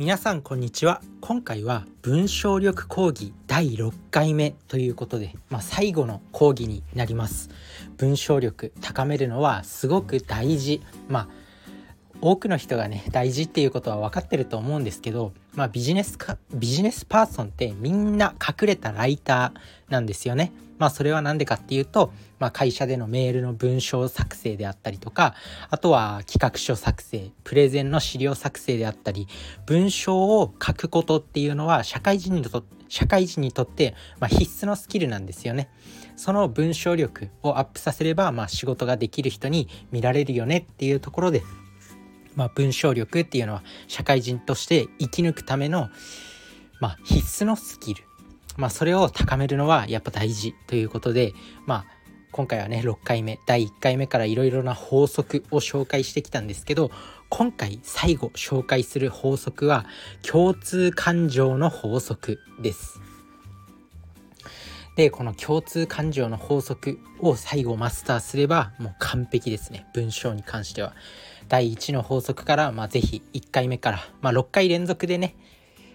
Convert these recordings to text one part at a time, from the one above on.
皆さんこんにちは。今回は文章力講義第6回目ということで、まあ、最後の講義になります。文章力高めるのはすごく大事。まあ多くの人がね大事っていうことは分かってると思うんですけど、まあ、ビジネスかビジネスパーソンってみんな隠れたライターなんですよね。まあそれは何でかっていうと、まあ、会社でのメールの文章作成であったりとかあとは企画書作成プレゼンの資料作成であったり文章を書くことっていうのは社会人にと社会人にとって、ま、必須のスキルなんですよね。その文章力をアップさせれば、まあ、仕事ができる人に見られるよねっていうところで、まあ、文章力っていうのは社会人として生き抜くための、まあ、必須のスキルまあ、それを高めるのはやっぱ大事ということで、まあ、今回はね6回目第1回目からいろいろな法則を紹介してきたんですけど今回最後紹介する法則は共通感情の法則です。でこの共通感情の法則を最後マスターすればもう完璧ですね文章に関しては。第1の法則から、まあ、是非1回目から、まあ、6回連続でね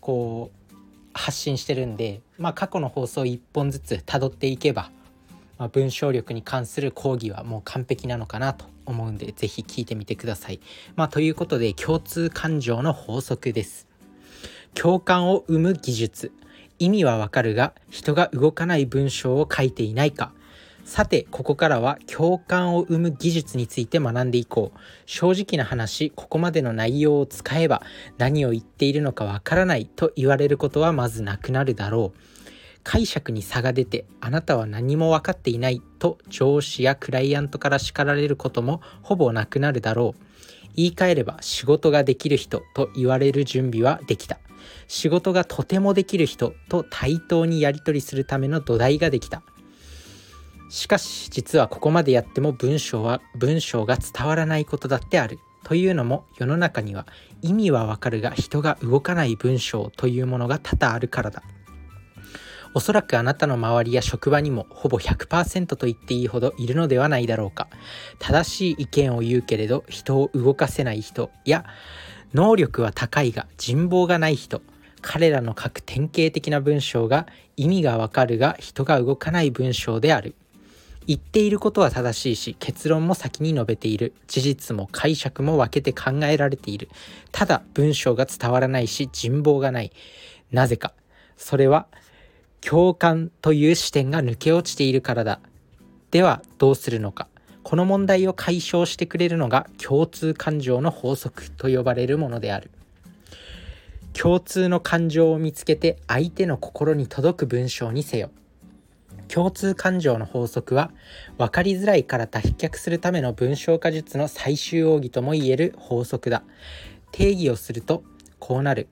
こう発信してるんで、まあ、過去の放送1本ずつたどっていけば、まあ、文章力に関する講義はもう完璧なのかなと思うんで是非聞いてみてください。まあ、ということで共通感情の法則です。共感を生む技術意味はわかるが人が動かない文章を書いていないかさてここからは共感を生む技術について学んでいこう。正直な話ここまでの内容を使えば何を言っているのかわからないと言われることはまずなくなるだろう。解釈に差が出てあなたは何も分かっていないと上司やクライアントから叱られることもほぼなくなるだろう。言い換えれば仕事ができる人と言われる準備はできた。仕事がとてもできる人と対等にやり取りするための土台ができた。しかし実はここまでやっても文章は文章が伝わらないことだってある。というのも世の中には意味はわかるが人が動かない文章というものが多々あるからだ。おそらくあなたの周りや職場にもほぼ100%と言っていいほどいるのではないだろうか。正しい意見を言うけれど人を動かせない人。や能力は高いが人望がない人。彼らの書く典型的な文章が意味がわかるが人が動かない文章である。言っていることは正しいし結論も先に述べている。事実も解釈も分けて考えられている。ただ文章が伝わらないし人望がない。なぜか。それは共感という視点が抜け落ちているからだ。ではどうするのか。この問題を解消してくれるのが共通感情の法則と呼ばれるものである。共通の感情を見つけて相手の心に届く文章にせよ。共通感情の法則は分かりづらいから脱却するための文章化術の最終奥義ともいえる法則だ。定義をするとこうなる。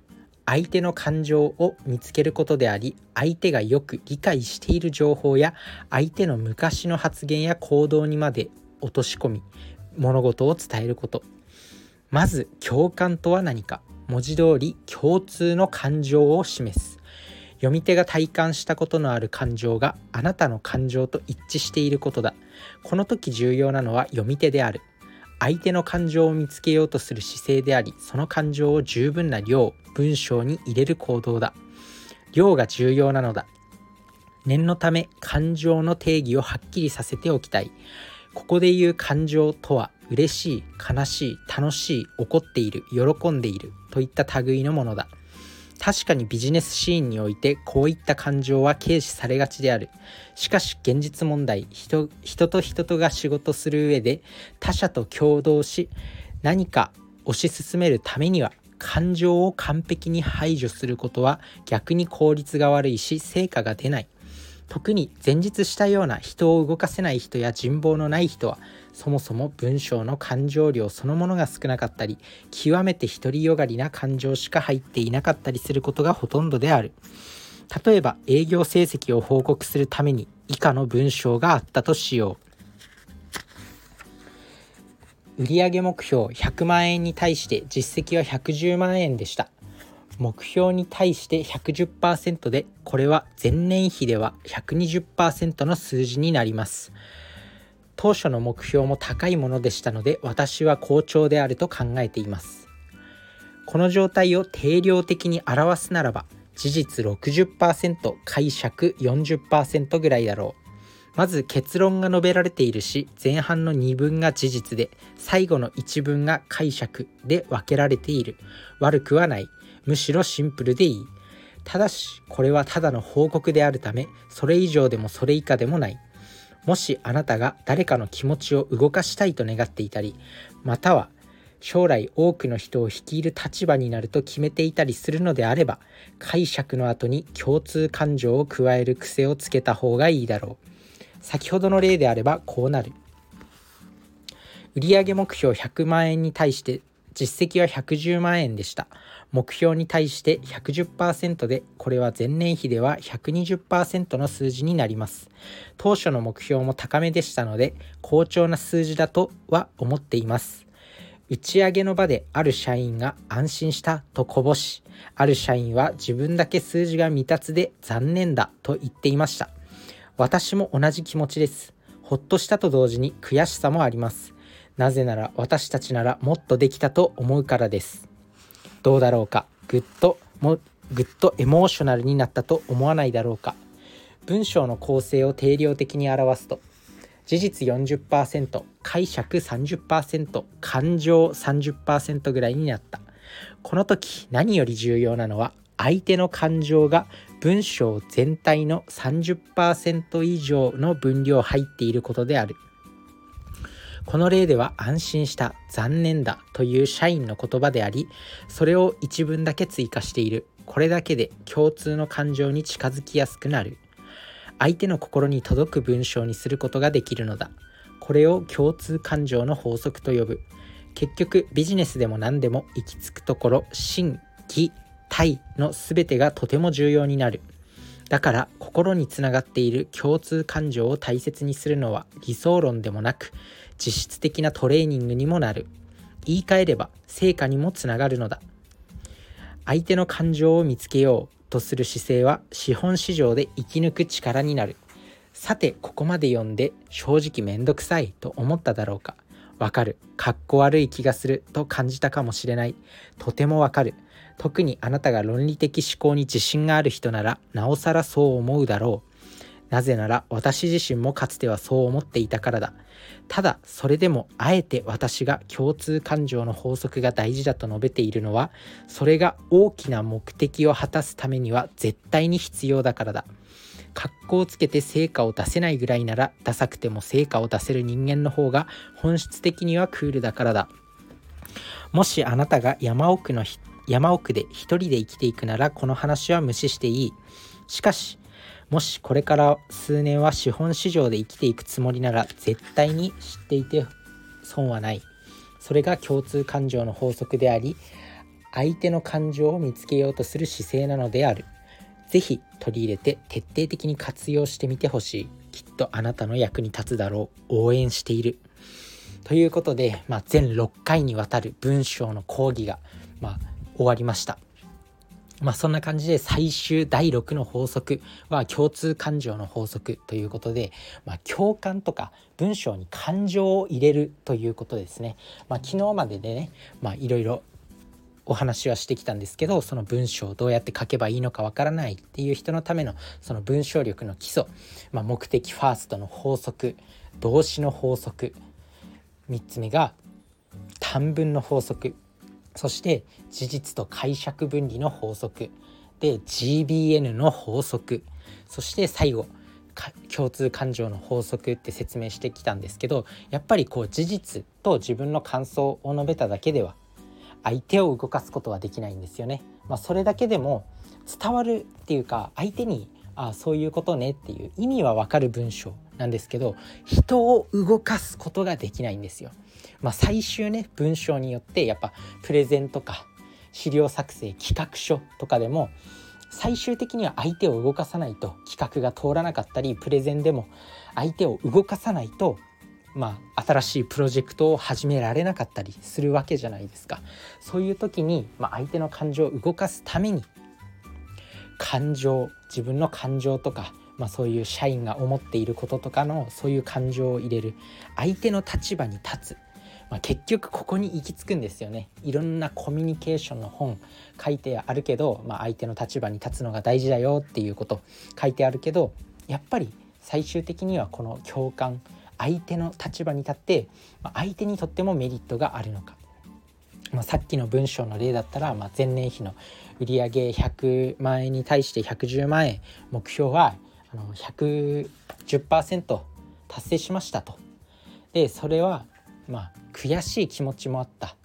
相手の感情を見つけることであり相手がよく理解している情報や相手の昔の発言や行動にまで落とし込み物事を伝えること。まず共感とは何か。文字通り共通の感情を示す。読み手が体感したことのある感情があなたの感情と一致していることだ。この時重要なのは読み手である。相手の感情を見つけようとする姿勢でありその感情を十分な量文章に入れる行動だ。量が重要なのだ。念のため感情の定義をはっきりさせておきたい。ここで言う感情とは嬉しい悲しい楽しい怒っている喜んでいるといった類のものだ。確かにビジネスシーンにおいてこういった感情は軽視されがちである。しかし現実問題人人と人とが仕事する上で他者と共同し何か推し進めるためには感情を完璧に排除することは逆に効率が悪いし成果が出ない。特に前日したような人を動かせない人や人望のない人はそもそも文章の感情量そのものが少なかったり極めて独りよがりな感情しか入っていなかったりすることがほとんどである。例えば営業成績を報告するために以下の文章があったとしよう。売上目標100万円に対して実績は110万円でした。目標に対して110%でこれは前年比では120%の数字になります。当初の目標も高いものでしたので私は好調であると考えています。この状態を定量的に表すならば事実60%解釈40%ぐらいだろう。まず結論が述べられているし前半の2分が事実で最後の1文が解釈で分けられている。悪くはない。むしろシンプルでいい。ただしこれはただの報告であるためそれ以上でもそれ以下でもない。もしあなたが誰かの気持ちを動かしたいと願っていたりまたは将来多くの人を率いる立場になると決めていたりするのであれば解釈の後に共通感情を加える癖をつけた方がいいだろう。先ほどの例であればこうなる。売上目標100万円に対して実績は110万円でした。目標に対して110%でこれは前年比では120%の数字になります。当初の目標も高めでしたので好調な数字だとは思っています。打ち上げの場である社員が安心したとこぼしある社員は自分だけ数字が未達で残念だと言っていました。私も同じ気持ちです。ほっとしたと同時に悔しさもあります。なぜなら私たちならもっとできたと思うからです。どうだろうか？ぐっともぐっとエモーショナルになったと思わないだろうか？文章の構成を定量的に表すと事実40%解釈30%感情30%ぐらいになった。この時何より重要なのは相手の感情が文章全体の30%以上の分量入っていることである。この例では安心した残念だという社員の言葉でありそれを一文だけ追加している。これだけで共通の感情に近づきやすくなる。相手の心に届く文章にすることができるのだ。これを共通感情の法則と呼ぶ。結局ビジネスでも何でも行き着くところ心義体の全てがとても重要になる。だから心につながっている共通感情を大切にするのは理想論でもなく実質的なトレーニングにもなる。言い換えれば成果にもつながるのだ。相手の感情を見つけようとする姿勢は資本市場で生き抜く力になる。さてここまで読んで正直めんどくさいと思っただろうか。わかる。かっこ悪い気がする。と感じたかもしれない。とてもわかる。特にあなたが論理的思考に自信がある人ならなおさらそう思うだろう。なぜなら私自身もかつてはそう思っていたからだ。ただそれでもあえて私が共通感情の法則が大事だと述べているのはそれが大きな目的を果たすためには絶対に必要だからだ。格好をつけて成果を出せないぐらいならダサくても成果を出せる人間の方が本質的にはクールだからだ。もしあなたが山奥の山奥で一人で生きていくならこの話は無視していい。しかしもしこれから数年は資本市場で生きていくつもりなら絶対に知っていて損はない。それが共通感情の法則であり相手の感情を見つけようとする姿勢なのである。是非取り入れて徹底的に活用してみてほしい。きっとあなたの役に立つだろう。応援している。ということで、まあ、全6回にわたる文章の講義が、まあ、終わりました。まあそんな感じで最終第6の法則は共通感情の法則ということで、まあ、共感とか文章に感情を入れるということですね。まあ、昨日まででね、まあ、いろいろお話はしてきたんですけどその文章をどうやって書けばいいのかわからないっていう人のためのその文章力の基礎、まあ、目的ファーストの法則動詞の法則3つ目が短文の法則そして事実と解釈分離の法則で GBN の法則そして最後共通感情の法則って説明してきたんですけどやっぱりこう事実と自分の感想を述べただけでは相手を動かすことはできないんですよね。まあ、それだけでも伝わるっていうか相手にあそういうことねっていう意味はわかる文章なんですけど人を動かすことができないんですよ。まあ、最終ね文章によってやっぱプレゼンとか資料作成企画書とかでも最終的には相手を動かさないと企画が通らなかったりプレゼンでも相手を動かさないとまあ、新しいプロジェクトを始められなかったりするわけじゃないですかそういう時に、まあ、相手の感情を動かすために感情自分の感情とか、まあ、そういう社員が思っていることとかのそういう感情を入れる相手の立場に立つ、まあ、結局ここに行き着くんですよね。いろんなコミュニケーションの本書いてあるけど、まあ、相手の立場に立つのが大事だよっていうこと書いてあるけどやっぱり最終的にはこの共感相手の立場に立って、まあ、相手にとってもメリットがあるのか、まあ、さっきの文章の例だったら、まあ、前年比の売上100万円に対して110万円目標はあの110%達成しましたと。でそれはまあ悔しい気持ちもあった。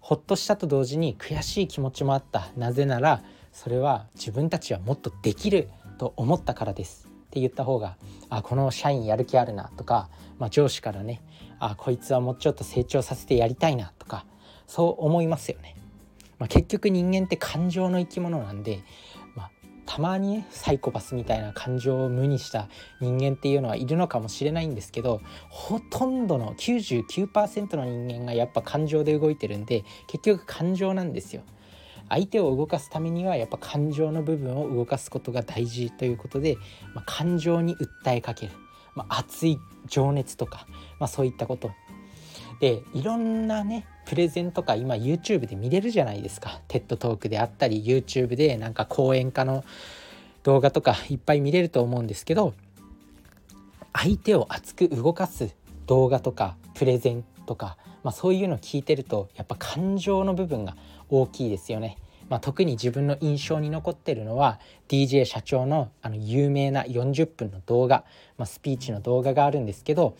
ほっとしたと同時に悔しい気持ちもあった。なぜならそれは自分たちはもっとできると思ったからです。って言った方があこの社員やる気あるなとか、まあ、上司からねあこいつはもうちょっと成長させてやりたいなそう思いますよね。まあ、結局人間って感情の生き物なんで、まあ、たまにねサイコパスみたいな感情を無にした人間っていうのはいるのかもしれないんですけどほとんどの99%の人間がやっぱ感情で動いてるんで結局感情なんですよ。相手を動かすためにはやっぱ感情の部分を動かすことが大事ということで、まあ、感情に訴えかける、まあ、熱い情熱とか、まあ、そういったことでいろんなねプレゼンとか今 YouTube で見れるじゃないですか TED トークであったり YouTube でなんか講演家の動画とかいっぱい見れると思うんですけど相手を熱く動かす動画とかプレゼンとか、まあ、そういうの聞いてるとやっぱ感情の部分が大きいですよね。まあ、特に自分の印象に残ってるのは DJ 社長のあの有名な40分の動画、まあ、スピーチの動画があるんですけど、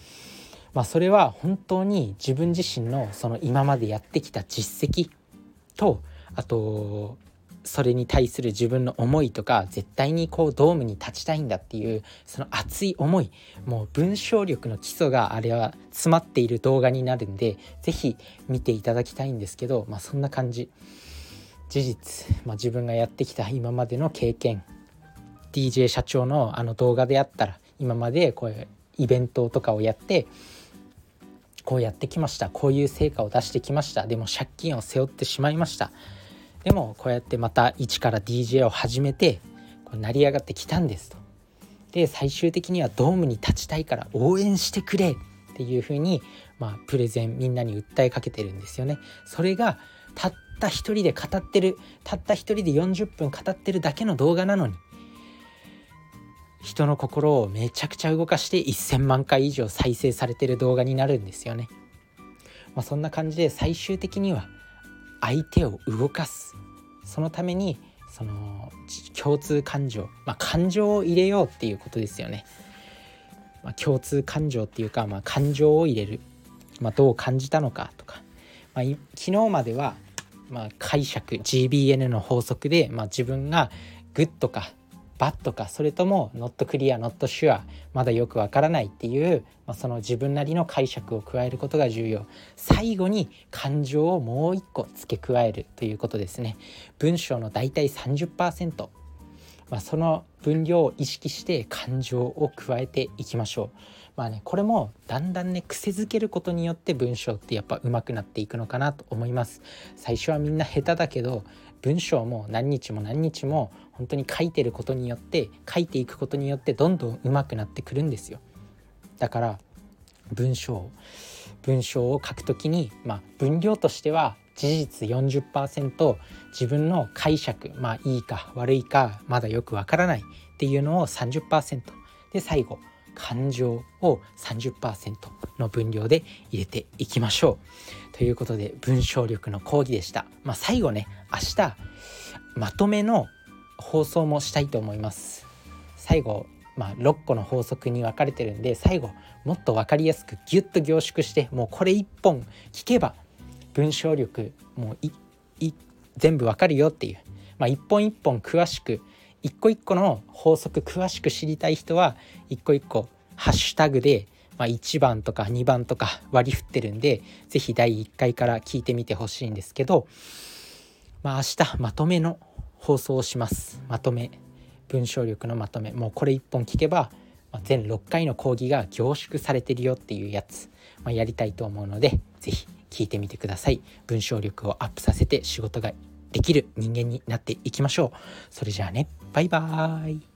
まあ、それは本当に自分自身のその今までやってきた実績とあとそれに対する自分の思いとか絶対にこうドームに立ちたいんだっていうその熱い思いもう文章力の基礎があれは詰まっている動画になるんで是非見ていただきたいんですけど、まあ、そんな感じ。事実、まあ、自分がやってきた今までの経験 DJ 社長のあの動画であったら今までこういうイベントとかをやってこうやってきましたこういう成果を出してきましたでも借金を背負ってしまいましたでもこうやってまた一から DJ を始めてこう成り上がってきたんですと。で最終的にはドームに立ちたいから応援してくれっていうふうに、まあ、プレゼンみんなに訴えかけてるんですよね。それがたった一人で語ってるたった一人で40分語ってるだけの動画なのに人の心をめちゃくちゃ動かして1,000万回以上再生されてる動画になるんですよね。まあ、そんな感じで最終的には相手を動かすそのためにその共通感情、まあ、感情を入れようっていうことですよね。まあ、共通感情っていうか、まあ、感情を入れる、まあ、どう感じたのかとか、まあ、昨日までは、まあ、解釈 GBN の法則で、まあ、自分がグッとかバッとかそれともノットクリアノットシュアまだよくわからないっていう、まあ、その自分なりの解釈を加えることが重要。最後に感情をもう一個付け加えるということですね。文章のだいたい30%、まあ、その分量を意識して感情を加えていきましょう。まあねこれもだんだんね癖づけることによって文章ってやっぱ上手くなっていくのかなと思います。最初はみんな下手だけど文章も何日も何日も本当に書いてることによって書いていくことによってどんどん上手くなってくるんですよ。だから文章文章を書くときに、まあ、分量としては事実40%自分の解釈まあいいか悪いかまだよくわからないっていうのを30%で最後感情を30%の分量で入れていきましょう。ということで文章力の講義でした、まあ、最後ね明日まとめの放送もしたいと思います。最後まあ、6個の法則に分かれてるんで最後もっと分かりやすくギュッと凝縮してもうこれ1本聞けば文章力もう全部わかるよっていう、まあ、一本一本詳しく一個一個の法則詳しく知りたい人は一個一個ハッシュタグで、まあ、1番とか2番とか割り振ってるんで是非第1回から聞いてみてほしいんですけど、まあ、明日まとめの放送をします。まとめ。文章力のまとめ。もうこれ1本聞けば全6回の講義が凝縮されてるよっていうやつ、まあ、やりたいと思うので是非聞いてみてください。文章力をアップさせて仕事ができる人間になっていきましょう。それじゃあね。バイバーイ。